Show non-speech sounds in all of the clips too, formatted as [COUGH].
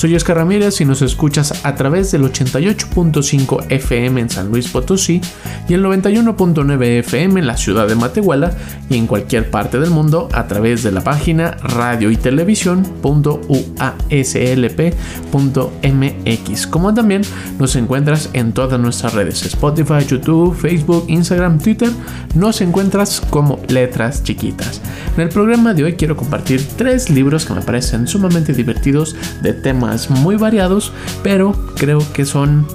Soy Oscar Ramírez y nos escuchas a través del 88.5 FM en San Luis Potosí y el 91.9 FM en la ciudad de Matehuala y en cualquier parte del mundo a través de la página radio y televisión.uaslp.mx. Como también nos encuentras en todas nuestras redes Spotify, YouTube, Facebook, Instagram, Twitter. Nos encuentras como letras chiquitas. En el programa de hoy quiero compartir tres libros que me parecen sumamente divertidos de temas muy variados, pero creo que son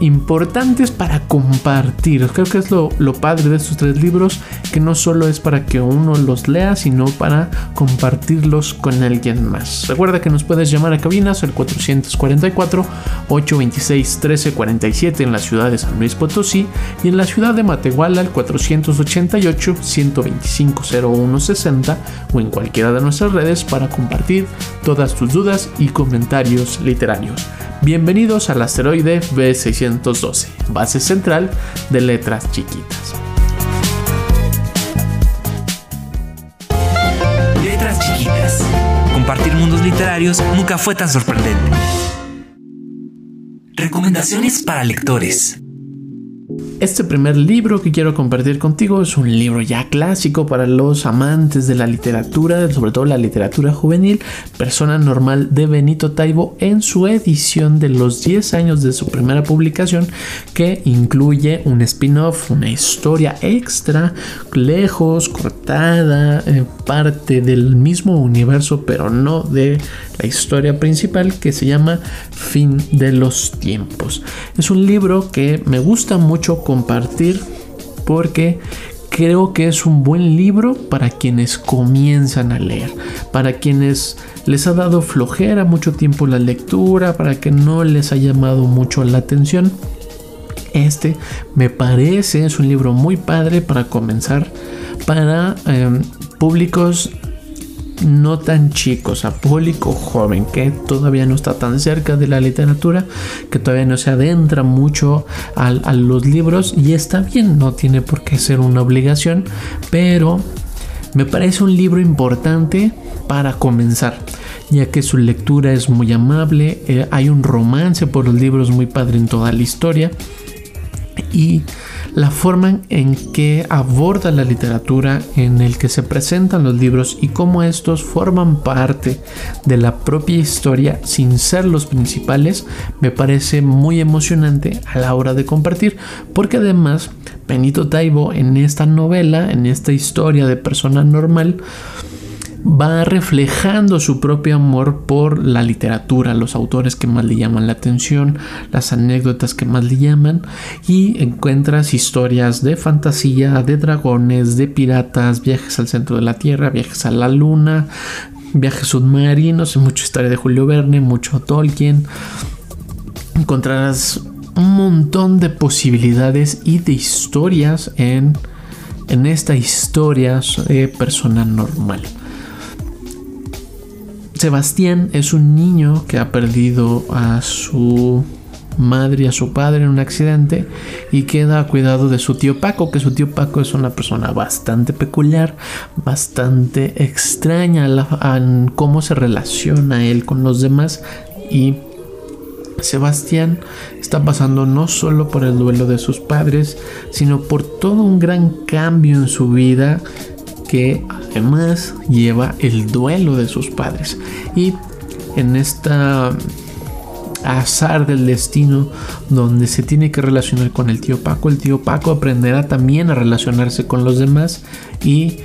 importantes para compartir. Creo que es lo, padre de estos tres libros, que no solo es para que uno los lea, sino para compartirlos con alguien más. Recuerda que nos puedes llamar a cabinas al 444-826-1347 en la ciudad de San Luis Potosí y en la ciudad de Matehuala al 488-125-0160 o en cualquiera de nuestras redes para compartir todas tus dudas y comentarios literarios. Bienvenidos al asteroide B612, base central de letras chiquitas. Letras chiquitas. Compartir mundos literarios nunca fue tan sorprendente. Recomendaciones para lectores. Este primer libro que quiero compartir contigo es un libro ya clásico para los amantes de la literatura, sobre todo la literatura juvenil, Persona Normal de Benito Taibo en su edición de los 10 años de su primera publicación que incluye un spin-off, una historia extra, lejos, cortada, eh, parte del mismo universo pero no de la historia principal que se llama Fin de los Tiempos. Es un libro que me gusta mucho compartir porque creo que es un buen libro para quienes comienzan a leer, para quienes les ha dado flojera mucho tiempo la lectura, para que no les ha llamado mucho la atención. Este me parece es un libro muy padre para comenzar para em, públicos no tan chicos, a público joven que todavía no está tan cerca de la literatura, que todavía no se adentra mucho a, los libros y está bien, no tiene por qué ser una obligación, pero me parece un libro importante para comenzar ya que su lectura es muy amable, eh, hay un romance por los libros muy padre en toda la historia y la forma en que aborda la literatura, en el que se presentan los libros y cómo estos forman parte de la propia historia sin ser los principales, me parece muy emocionante a la hora de compartir, porque además Benito Taibo en esta novela, en esta historia de persona normal, va reflejando su propio amor por la literatura, los autores que más le llaman la atención, las anécdotas que más le llaman y encuentras historias de fantasía, de dragones, de piratas, viajes al centro de la Tierra, viajes a la Luna, viajes submarinos, mucha historia de Julio Verne, mucho Tolkien. Encontrarás un montón de posibilidades y de historias en, en esta historia de persona normal. Sebastián es un niño que ha perdido a su madre y a su padre en un accidente y queda a cuidado de su tío Paco, que su tío Paco es una persona bastante peculiar, bastante extraña en cómo se relaciona él con los demás y Sebastián está pasando no solo por el duelo de sus padres, sino por todo un gran cambio en su vida que además lleva el duelo de sus padres. Y en esta azar del destino donde se tiene que relacionar con el tío Paco, el tío Paco aprenderá también a relacionarse con los demás y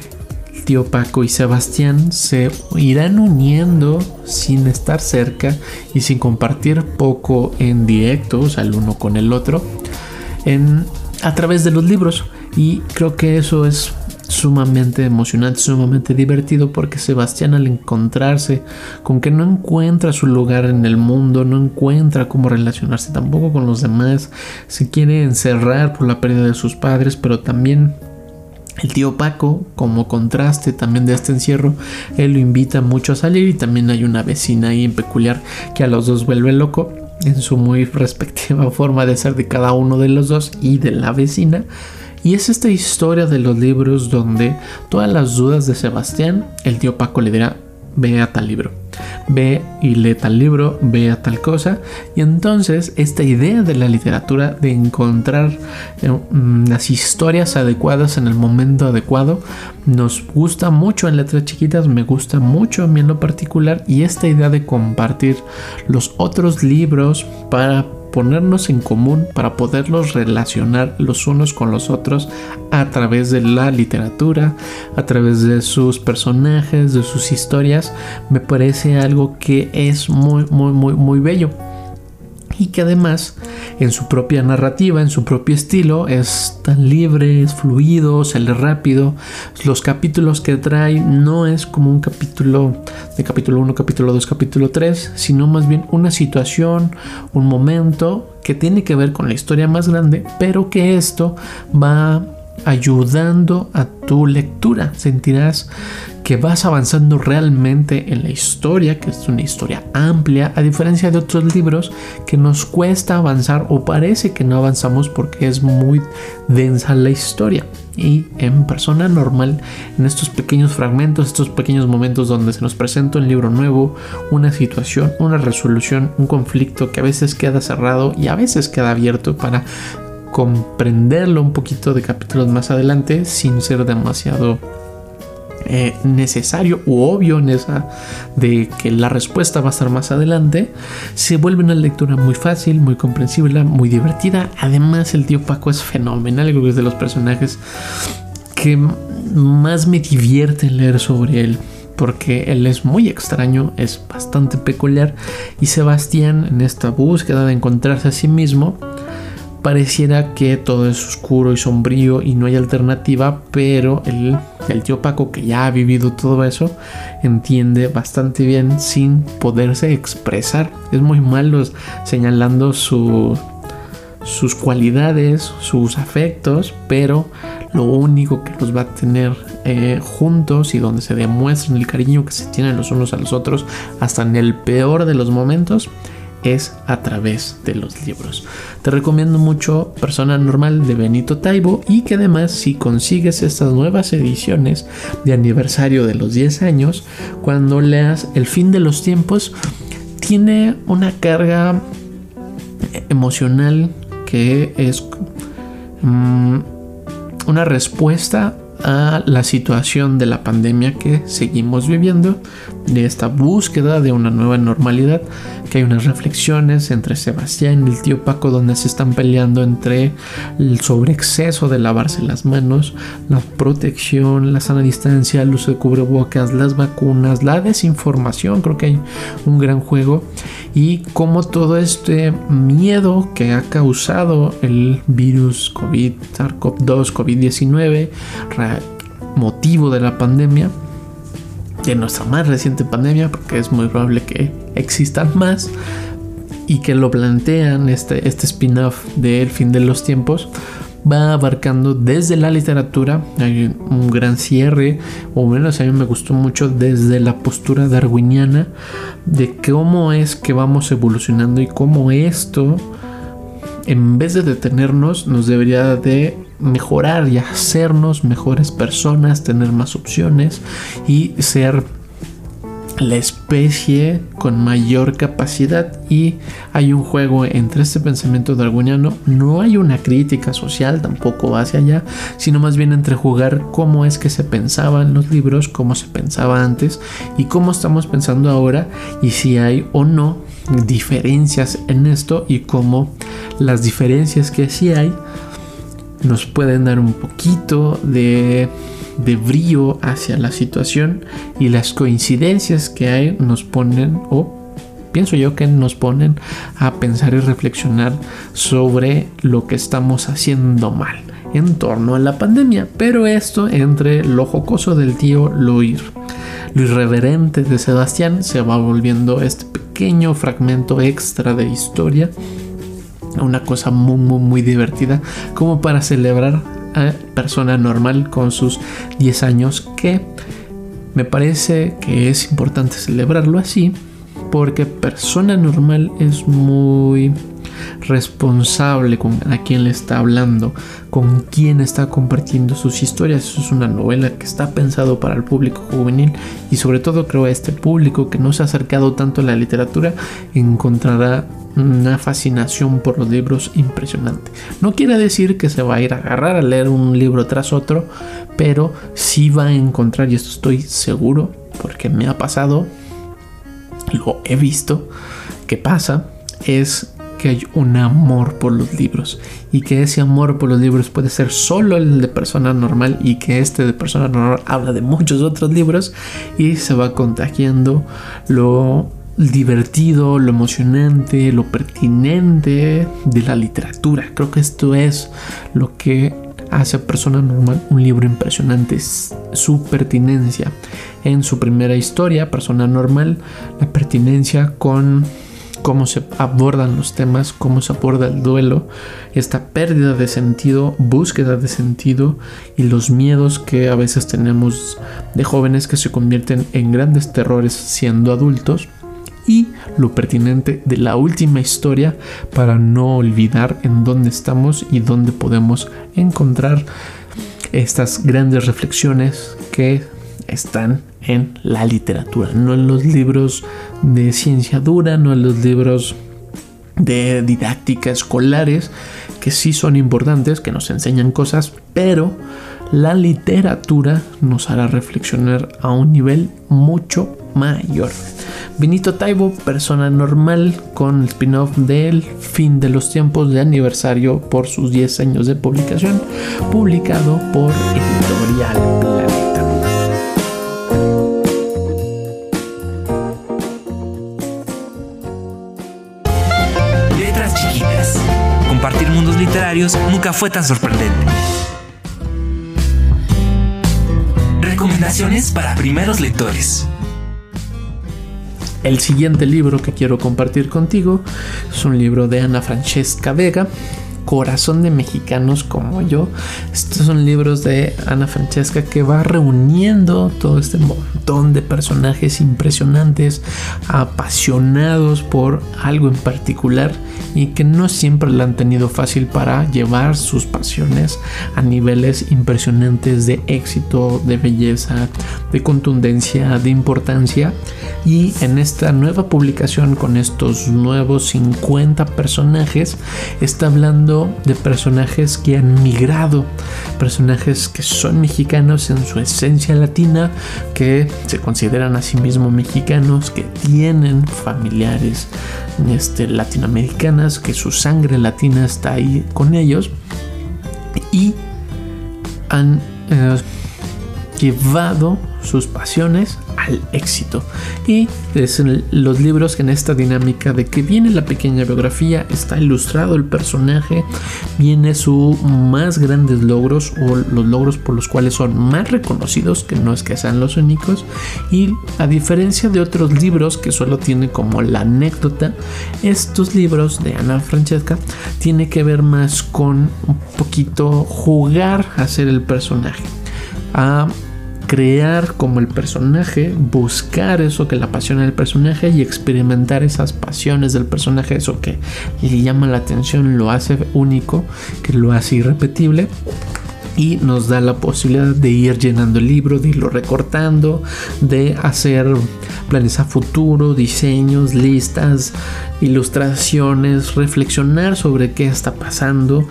tío Paco y Sebastián se irán uniendo sin estar cerca y sin compartir poco en directo, o sea, el uno con el otro, en, a través de los libros. Y creo que eso es sumamente emocionante, sumamente divertido porque Sebastián al encontrarse con que no encuentra su lugar en el mundo, no encuentra cómo relacionarse tampoco con los demás, se quiere encerrar por la pérdida de sus padres, pero también el tío Paco, como contraste también de este encierro, él lo invita mucho a salir y también hay una vecina ahí en peculiar que a los dos vuelve loco en su muy [LAUGHS] respectiva forma de ser de cada uno de los dos y de la vecina. Y es esta historia de los libros donde todas las dudas de Sebastián, el tío Paco le dirá, ve a tal libro, ve y lee tal libro, ve a tal cosa. Y entonces esta idea de la literatura de encontrar eh, mm, las historias adecuadas en el momento adecuado nos gusta mucho en letras chiquitas, me gusta mucho a mí en lo particular y esta idea de compartir los otros libros para ponernos en común para poderlos relacionar los unos con los otros a través de la literatura, a través de sus personajes, de sus historias, me parece algo que es muy, muy, muy, muy bello y que además en su propia narrativa, en su propio estilo, es tan libre, es fluido, sale rápido. Los capítulos que trae no es como un capítulo de capítulo 1, capítulo 2, capítulo 3, sino más bien una situación, un momento que tiene que ver con la historia más grande, pero que esto va ayudando a tu lectura. Sentirás que vas avanzando realmente en la historia, que es una historia amplia, a diferencia de otros libros que nos cuesta avanzar o parece que no avanzamos porque es muy densa la historia. Y en persona normal, en estos pequeños fragmentos, estos pequeños momentos donde se nos presenta un libro nuevo, una situación, una resolución, un conflicto que a veces queda cerrado y a veces queda abierto para comprenderlo un poquito de capítulos más adelante sin ser demasiado eh, necesario u obvio en esa de que la respuesta va a estar más adelante, se vuelve una lectura muy fácil, muy comprensible, muy divertida. Además, el tío Paco es fenomenal, creo que es de los personajes que más me divierte leer sobre él. Porque él es muy extraño, es bastante peculiar. Y Sebastián, en esta búsqueda de encontrarse a sí mismo, pareciera que todo es oscuro y sombrío y no hay alternativa, pero el, tío Paco, que ya ha vivido todo eso, entiende bastante bien sin poderse expresar. Es muy malo señalando sus cualidades, sus afectos, pero lo único que los va a tener eh, juntos y donde se demuestran el cariño que se tienen los unos a los otros, hasta en el peor de los momentos, es a través de los libros. Te recomiendo mucho Persona Normal de Benito Taibo y que además si consigues estas nuevas ediciones de aniversario de los 10 años, cuando leas El fin de los tiempos, tiene una carga emocional que es mm, una respuesta a la situación de la pandemia que seguimos viviendo, de esta búsqueda de una nueva normalidad, que hay unas reflexiones entre Sebastián y el tío Paco donde se están peleando entre el sobreexceso de lavarse las manos, la protección, la sana distancia, el uso de cubrebocas, las vacunas, la desinformación, creo que hay un gran juego. Y cómo todo este miedo que ha causado el virus COVID, SARS-CoV-2, COVID-19, motivo de la pandemia, de nuestra más reciente pandemia, porque es muy probable que existan más, y que lo plantean este, este spin-off del fin de los tiempos, va abarcando desde la literatura, hay un gran cierre, o menos a mí me gustó mucho desde la postura darwiniana, de cómo es que vamos evolucionando y cómo esto, en vez de detenernos, nos debería de mejorar y hacernos mejores personas, tener más opciones y ser la especie con mayor capacidad. Y hay un juego entre este pensamiento darwiniano. No hay una crítica social tampoco hacia allá sino más bien entre jugar cómo es que se pensaba en los libros cómo se pensaba antes y cómo estamos pensando ahora y si hay o no diferencias en esto y cómo las diferencias que sí hay nos pueden dar un poquito de de brío hacia la situación y las coincidencias que hay nos ponen o pienso yo que nos ponen a pensar y reflexionar sobre lo que estamos haciendo mal en torno a la pandemia. Pero esto entre lo jocoso del tío, lo, lo irreverente de Sebastián, se va volviendo este pequeño fragmento extra de historia. Una cosa muy, muy, muy divertida, como para celebrar a persona normal con sus 10 años, que me parece que es importante celebrarlo así, porque persona normal es muy responsable con a quién le está hablando, con quién está compartiendo sus historias. Es una novela que está pensado para el público juvenil y sobre todo creo a este público que no se ha acercado tanto a la literatura encontrará una fascinación por los libros impresionante. No quiere decir que se va a ir a agarrar a leer un libro tras otro, pero sí va a encontrar, y esto estoy seguro, porque me ha pasado, lo he visto, que pasa, es que hay un amor por los libros y que ese amor por los libros puede ser solo el de persona normal y que este de persona normal habla de muchos otros libros y se va contagiando lo divertido, lo emocionante, lo pertinente de la literatura. Creo que esto es lo que hace a persona normal un libro impresionante, su pertinencia en su primera historia, persona normal, la pertinencia con cómo se abordan los temas, cómo se aborda el duelo, esta pérdida de sentido, búsqueda de sentido y los miedos que a veces tenemos de jóvenes que se convierten en grandes terrores siendo adultos y lo pertinente de la última historia para no olvidar en dónde estamos y dónde podemos encontrar estas grandes reflexiones que están en la literatura, no en los libros de ciencia dura, no en los libros de didáctica escolares, que sí son importantes, que nos enseñan cosas, pero la literatura nos hará reflexionar a un nivel mucho mayor. Benito Taibo, persona normal, con el spin-off del fin de los tiempos de aniversario por sus 10 años de publicación, publicado por Editorial Planeta. Nunca fue tan sorprendente. Recomendaciones para primeros lectores. El siguiente libro que quiero compartir contigo es un libro de Ana Francesca Vega, Corazón de Mexicanos como yo. Estos son libros de Ana Francesca que va reuniendo todo este montón de personajes impresionantes, apasionados por algo en particular y que no siempre la han tenido fácil para llevar sus pasiones a niveles impresionantes de éxito, de belleza, de contundencia, de importancia. Y en esta nueva publicación con estos nuevos 50 personajes está hablando de personajes que han migrado, personajes que son mexicanos en su esencia latina, que se consideran a sí mismos mexicanos, que tienen familiares este, que su sangre latina está ahí con ellos y han eh, llevado sus pasiones al éxito. Y es los libros que en esta dinámica de que viene la pequeña biografía, está ilustrado el personaje, viene sus más grandes logros o los logros por los cuales son más reconocidos, que no es que sean los únicos. Y a diferencia de otros libros que solo tiene como la anécdota, estos libros de Ana Francesca tiene que ver más con un poquito jugar a ser el personaje. A crear como el personaje, buscar eso que le apasiona el personaje y experimentar esas pasiones del personaje, eso que le llama la atención, lo hace único, que lo hace irrepetible y nos da la posibilidad de ir llenando el libro, de irlo recortando, de hacer planes a futuro, diseños, listas, ilustraciones, reflexionar sobre qué está pasando,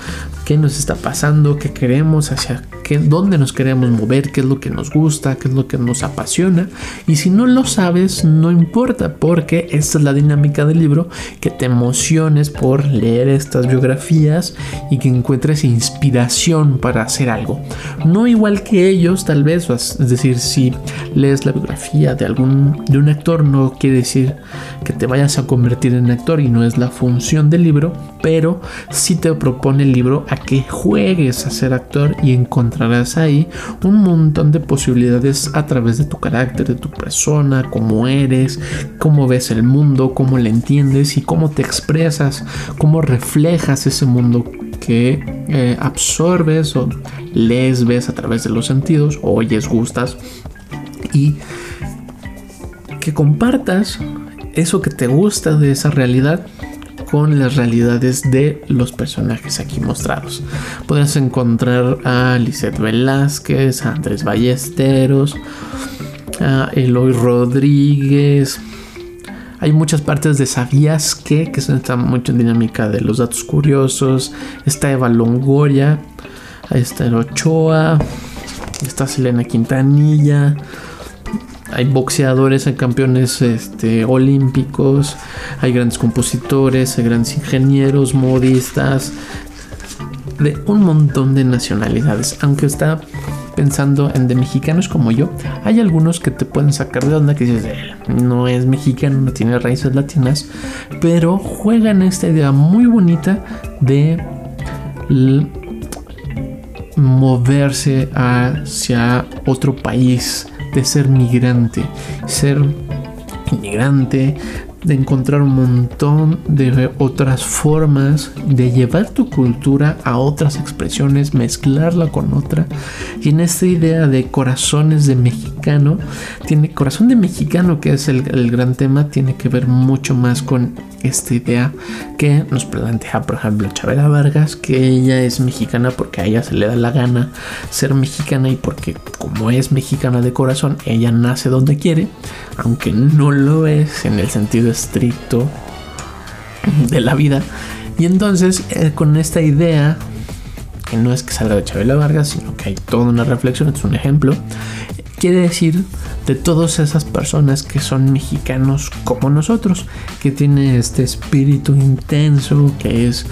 qué nos está pasando, qué queremos, hacia qué, dónde nos queremos mover, qué es lo que nos gusta, qué es lo que nos apasiona. Y si no lo sabes, no importa, porque esta es la dinámica del libro, que te emociones por leer estas biografías y que encuentres inspiración para hacer algo. No igual que ellos, tal vez, es decir, si lees la biografía de algún de un actor, no quiere decir que te vayas a convertir en actor y no es la función del libro, pero sí te propone el libro a que juegues a ser actor y encontrarás ahí un montón de posibilidades a través de tu carácter, de tu persona, cómo eres, cómo ves el mundo, cómo le entiendes y cómo te expresas, cómo reflejas ese mundo que eh, absorbes o lees, ves a través de los sentidos, oyes, gustas y que compartas eso que te gusta de esa realidad con las realidades de los personajes aquí mostrados. Podrás encontrar a Lisette Velázquez, a Andrés Ballesteros, a Eloy Rodríguez. Hay muchas partes de Sabías que, que está mucho en dinámica de los datos curiosos. Está Eva Longoria, está el Ochoa, está Selena Quintanilla hay boxeadores, hay campeones este, olímpicos, hay grandes compositores, hay grandes ingenieros, modistas, de un montón de nacionalidades. Aunque está pensando en de mexicanos como yo, hay algunos que te pueden sacar de onda que dices, no es mexicano, no tiene raíces latinas, pero juegan esta idea muy bonita de moverse hacia otro país de ser migrante. Ser inmigrante, de encontrar un montón de otras formas de llevar tu cultura a otras expresiones, mezclarla con otra. Y en esta idea de corazones de mexicano, tiene corazón de mexicano, que es el, el gran tema, tiene que ver mucho más con esta idea que nos plantea, por ejemplo, Chabela Vargas, que ella es mexicana porque a ella se le da la gana ser mexicana y porque como es mexicana de corazón, ella nace donde quiere, aunque no lo es en el sentido estricto de la vida. Y entonces, eh, con esta idea, que no es que salga de Chabela Vargas, sino que hay toda una reflexión, es un ejemplo, quiere decir de todas esas personas que son mexicanos como nosotros, que tiene este espíritu intenso, que es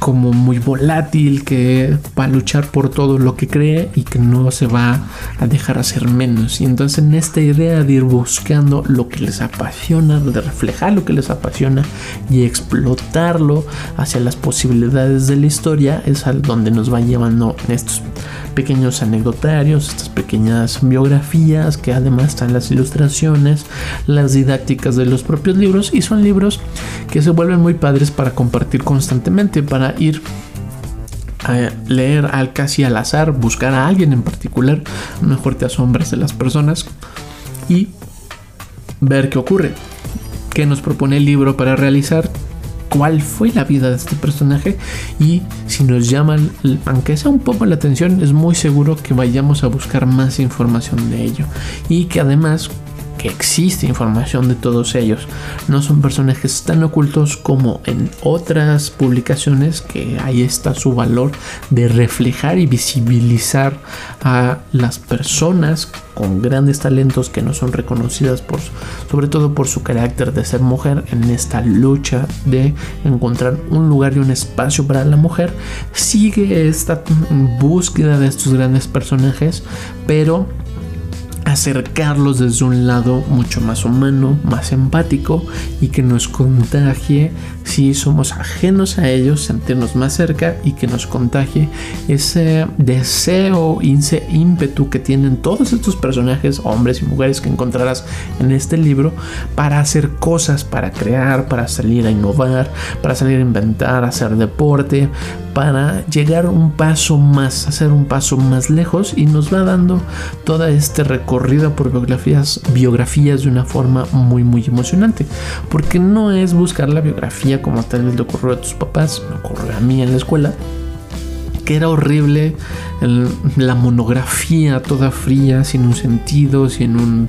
como muy volátil, que va a luchar por todo lo que cree y que no se va a dejar hacer menos. Y entonces en esta idea de ir buscando lo que les apasiona, de reflejar lo que les apasiona y explotarlo hacia las posibilidades de la historia, es al donde nos van llevando estos pequeños anecdotarios, estas pequeñas biografías que además están las ilustraciones, las didácticas de los propios libros y son libros que se vuelven muy padres para compartir constantemente, para ir a leer al casi al azar, buscar a alguien en particular, mejor te asombras de las personas y ver qué ocurre, qué nos propone el libro para realizar, cuál fue la vida de este personaje y si nos llaman, aunque sea un poco la atención, es muy seguro que vayamos a buscar más información de ello. Y que además existe información de todos ellos. No son personajes tan ocultos como en otras publicaciones que ahí está su valor de reflejar y visibilizar a las personas con grandes talentos que no son reconocidas por sobre todo por su carácter de ser mujer en esta lucha de encontrar un lugar y un espacio para la mujer sigue esta búsqueda de estos grandes personajes pero acercarlos desde un lado mucho más humano, más empático y que nos contagie si somos ajenos a ellos, sentirnos más cerca y que nos contagie ese deseo, ese ímpetu que tienen todos estos personajes, hombres y mujeres que encontrarás en este libro para hacer cosas, para crear, para salir a innovar, para salir a inventar, hacer deporte, para llegar un paso más, hacer un paso más lejos y nos va dando todo este recorrido por biografías, biografías de una forma muy muy emocionante, porque no es buscar la biografía como tal vez le ocurrió a tus papás, me ocurrió a mí en la escuela, que era horrible la monografía toda fría, sin un sentido, sin un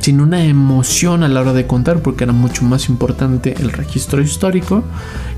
sin una emoción a la hora de contar, porque era mucho más importante el registro histórico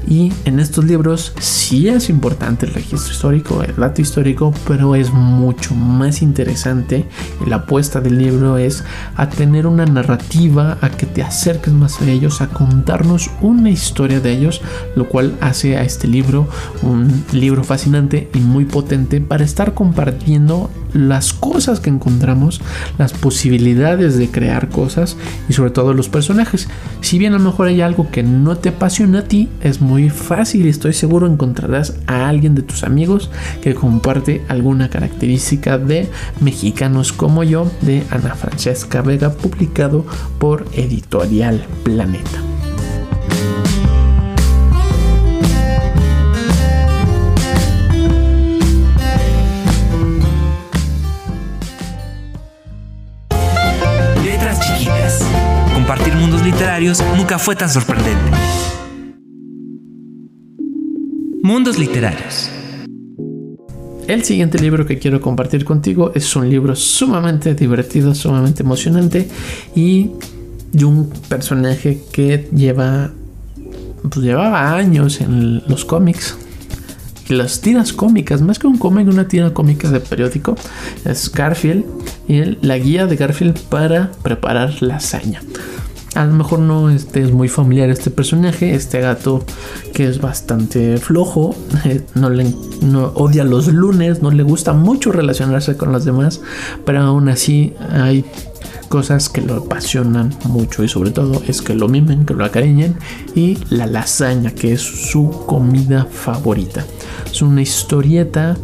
Y en estos libros sí es importante el registro histórico, el dato histórico, pero es mucho más interesante. La apuesta del libro es a tener una narrativa, a que te acerques más a ellos, a contarnos una historia de ellos, lo cual hace a este libro un libro fascinante y muy potente para estar compartiendo las cosas que encontramos, las posibilidades de crear cosas y sobre todo los personajes. Si bien a lo mejor hay algo que no te apasiona a ti, es muy fácil y estoy seguro encontrarás a alguien de tus amigos que comparte alguna característica de mexicanos como yo de Ana Francesca Vega publicado por Editorial Planeta. nunca fue tan sorprendente. Mundos literarios. El siguiente libro que quiero compartir contigo es un libro sumamente divertido, sumamente emocionante y de un personaje que lleva pues llevaba años en los cómics. Las tiras cómicas, más que un cómic, una tira cómica de periódico, es Garfield y la guía de Garfield para preparar la hazaña. A lo mejor no este es muy familiar este personaje, este gato que es bastante flojo, [LAUGHS] no le odia los lunes, no le gusta mucho relacionarse con los demás, pero aún así hay cosas que lo apasionan mucho y sobre todo es que lo mimen, que lo acariñen y la lasaña que es su comida favorita. Es una historieta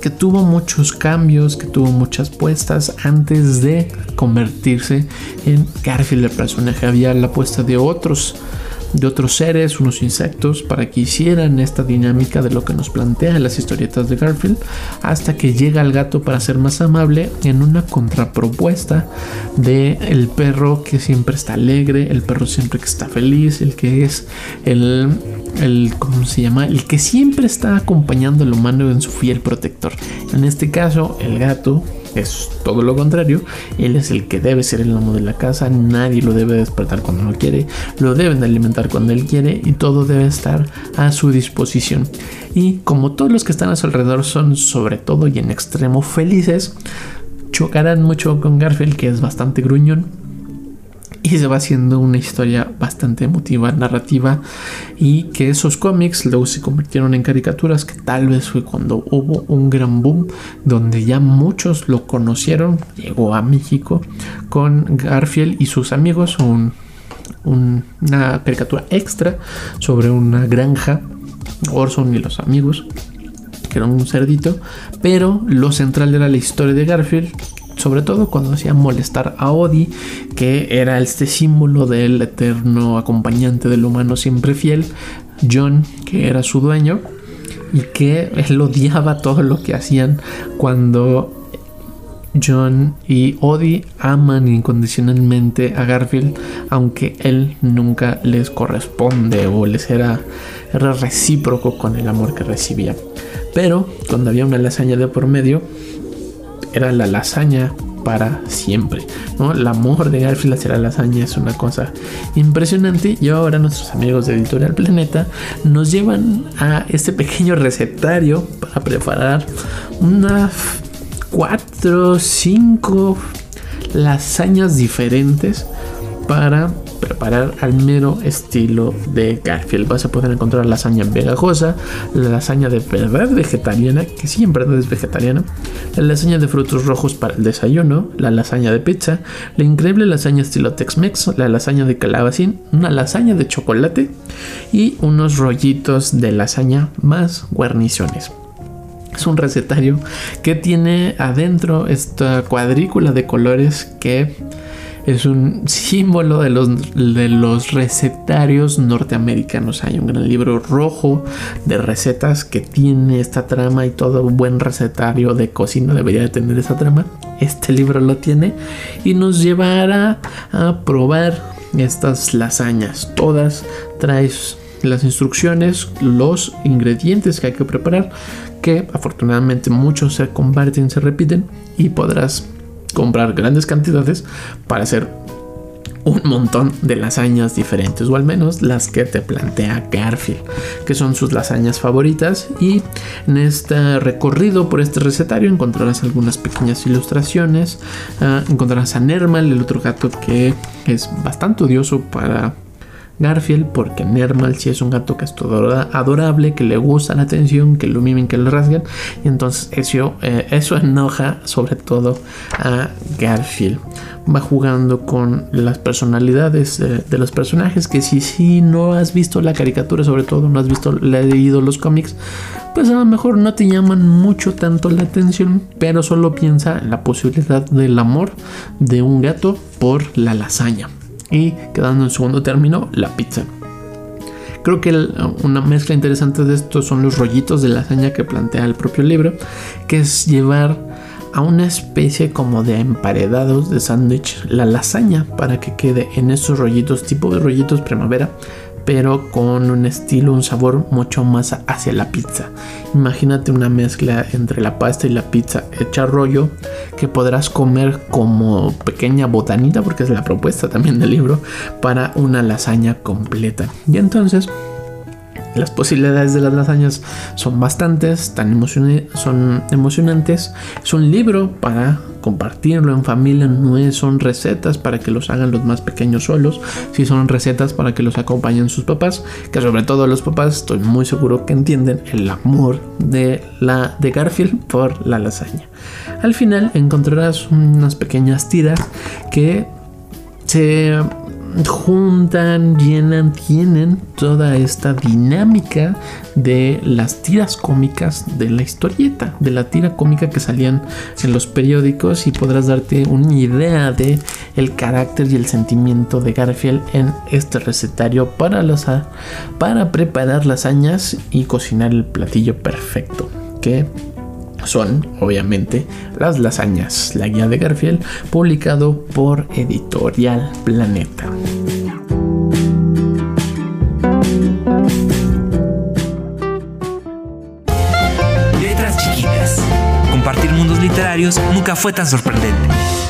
que tuvo muchos cambios, que tuvo muchas puestas antes de convertirse en Garfield el personaje. Había la apuesta de otros de otros seres, unos insectos, para que hicieran esta dinámica de lo que nos plantea las historietas de Garfield, hasta que llega el gato para ser más amable en una contrapropuesta de el perro que siempre está alegre, el perro siempre que está feliz, el que es el el, ¿cómo se llama? El que siempre está acompañando al humano en su fiel protector. En este caso, el gato es todo lo contrario. Él es el que debe ser el amo de la casa. Nadie lo debe despertar cuando no quiere. Lo deben alimentar cuando él quiere. Y todo debe estar a su disposición. Y como todos los que están a su alrededor son sobre todo y en extremo felices, chocarán mucho con Garfield, que es bastante gruñón y se va haciendo una historia bastante emotiva, narrativa y que esos cómics luego se convirtieron en caricaturas que tal vez fue cuando hubo un gran boom donde ya muchos lo conocieron, llegó a México con Garfield y sus amigos, una caricatura extra sobre una granja, Orson y los amigos que era un cerdito, pero lo central era la historia de Garfield, sobre todo cuando hacía molestar a Odie, que era este símbolo del eterno acompañante del humano siempre fiel, John, que era su dueño, y que él odiaba todo lo que hacían cuando John y Odie aman incondicionalmente a Garfield, aunque él nunca les corresponde o les era, era recíproco con el amor que recibía. Pero cuando había una lasaña de por medio, era la lasaña para siempre. ¿no? El amor de Garfield hacia la lasaña es una cosa impresionante. Y ahora nuestros amigos de Editorial Planeta nos llevan a este pequeño recetario para preparar unas 4 5 lasañas diferentes para preparar al mero estilo de Garfield. Vas a poder encontrar lasaña pegajosa, la lasaña de verdad vegetariana, que siempre es vegetariana, la lasaña de frutos rojos para el desayuno, la lasaña de pizza, la increíble lasaña estilo Tex-Mex, la lasaña de calabacín, una lasaña de chocolate y unos rollitos de lasaña más guarniciones. Es un recetario que tiene adentro esta cuadrícula de colores que es un símbolo de los, de los recetarios norteamericanos. Hay un gran libro rojo de recetas que tiene esta trama y todo buen recetario de cocina debería de tener esa trama. Este libro lo tiene y nos llevará a probar estas lasañas. Todas traes las instrucciones, los ingredientes que hay que preparar, que afortunadamente muchos se comparten, se repiten y podrás comprar grandes cantidades para hacer un montón de lasañas diferentes, o al menos las que te plantea Garfield, que son sus lasañas favoritas. Y en este recorrido por este recetario encontrarás algunas pequeñas ilustraciones. Ah, encontrarás a Nermal, el otro gato que es bastante odioso para Garfield, porque Nermal sí es un gato que es todo adorable, que le gusta la atención, que lo mimen, que lo rasgan. Y entonces eso, eh, eso enoja sobre todo a Garfield. Va jugando con las personalidades de los personajes, que si, si no has visto la caricatura, sobre todo no has visto, leído los cómics, pues a lo mejor no te llaman mucho tanto la atención, pero solo piensa en la posibilidad del amor de un gato por la lasaña y quedando en segundo término la pizza. Creo que una mezcla interesante de esto son los rollitos de lasaña que plantea el propio libro, que es llevar a una especie como de emparedados de sándwich la lasaña para que quede en esos rollitos tipo de rollitos primavera pero con un estilo, un sabor mucho más hacia la pizza. Imagínate una mezcla entre la pasta y la pizza hecha rollo que podrás comer como pequeña botanita, porque es la propuesta también del libro, para una lasaña completa. Y entonces las posibilidades de las lasañas son bastantes, tan son emocionantes. Es un libro para compartirlo en familia, no son recetas para que los hagan los más pequeños solos, si son recetas para que los acompañen sus papás, que sobre todo los papás estoy muy seguro que entienden el amor de la de Garfield por la lasaña. Al final encontrarás unas pequeñas tiras que se juntan, llenan, tienen toda esta dinámica de las tiras cómicas de la historieta, de la tira cómica que salían en los periódicos y podrás darte una idea de el carácter y el sentimiento de Garfield en este recetario para las para preparar lasañas y cocinar el platillo perfecto son, obviamente, las lasañas, la guía de Garfield, publicado por Editorial Planeta. Letras chiquitas. Compartir mundos literarios nunca fue tan sorprendente.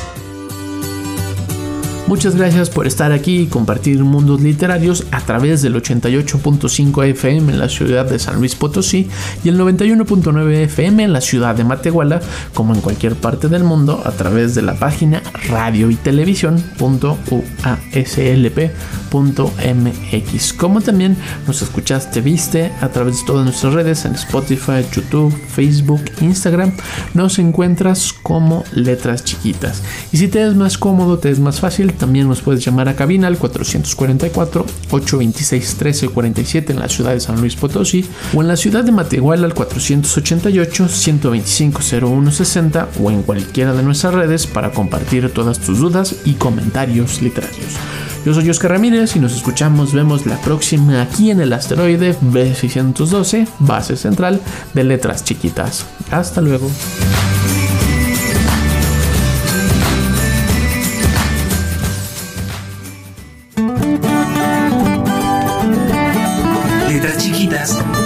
Muchas gracias por estar aquí y compartir mundos literarios a través del 88.5 FM en la ciudad de San Luis Potosí y el 91.9 FM en la ciudad de Matehuala, como en cualquier parte del mundo a través de la página radio y televisión.uaslp.mx. Como también nos escuchaste, viste a través de todas nuestras redes en Spotify, YouTube, Facebook, Instagram, nos encuentras como letras chiquitas. Y si te es más cómodo, te es más fácil, también nos puedes llamar a cabina al 444-826-1347 en la ciudad de San Luis Potosí o en la ciudad de Matehuala al 488-125-0160 o en cualquiera de nuestras redes para compartir todas tus dudas y comentarios literarios. Yo soy Oscar Ramírez y nos escuchamos, vemos la próxima aquí en el asteroide B612, base central de letras chiquitas. Hasta luego.